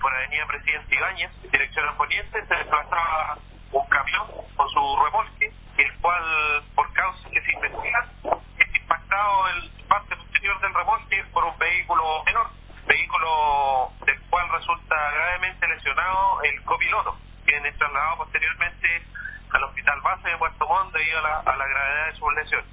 por Avenida Presidente Ibáñez, dirección al poniente, se desplazaba un camión con su remolque, el cual, por causas que se investigan, es impactado el parte posterior del remolque por un vehículo menor, vehículo del cual resulta gravemente lesionado el copiloto, quien es trasladado posteriormente al hospital base de Puerto Montt debido a la, a la gravedad de sus lesiones.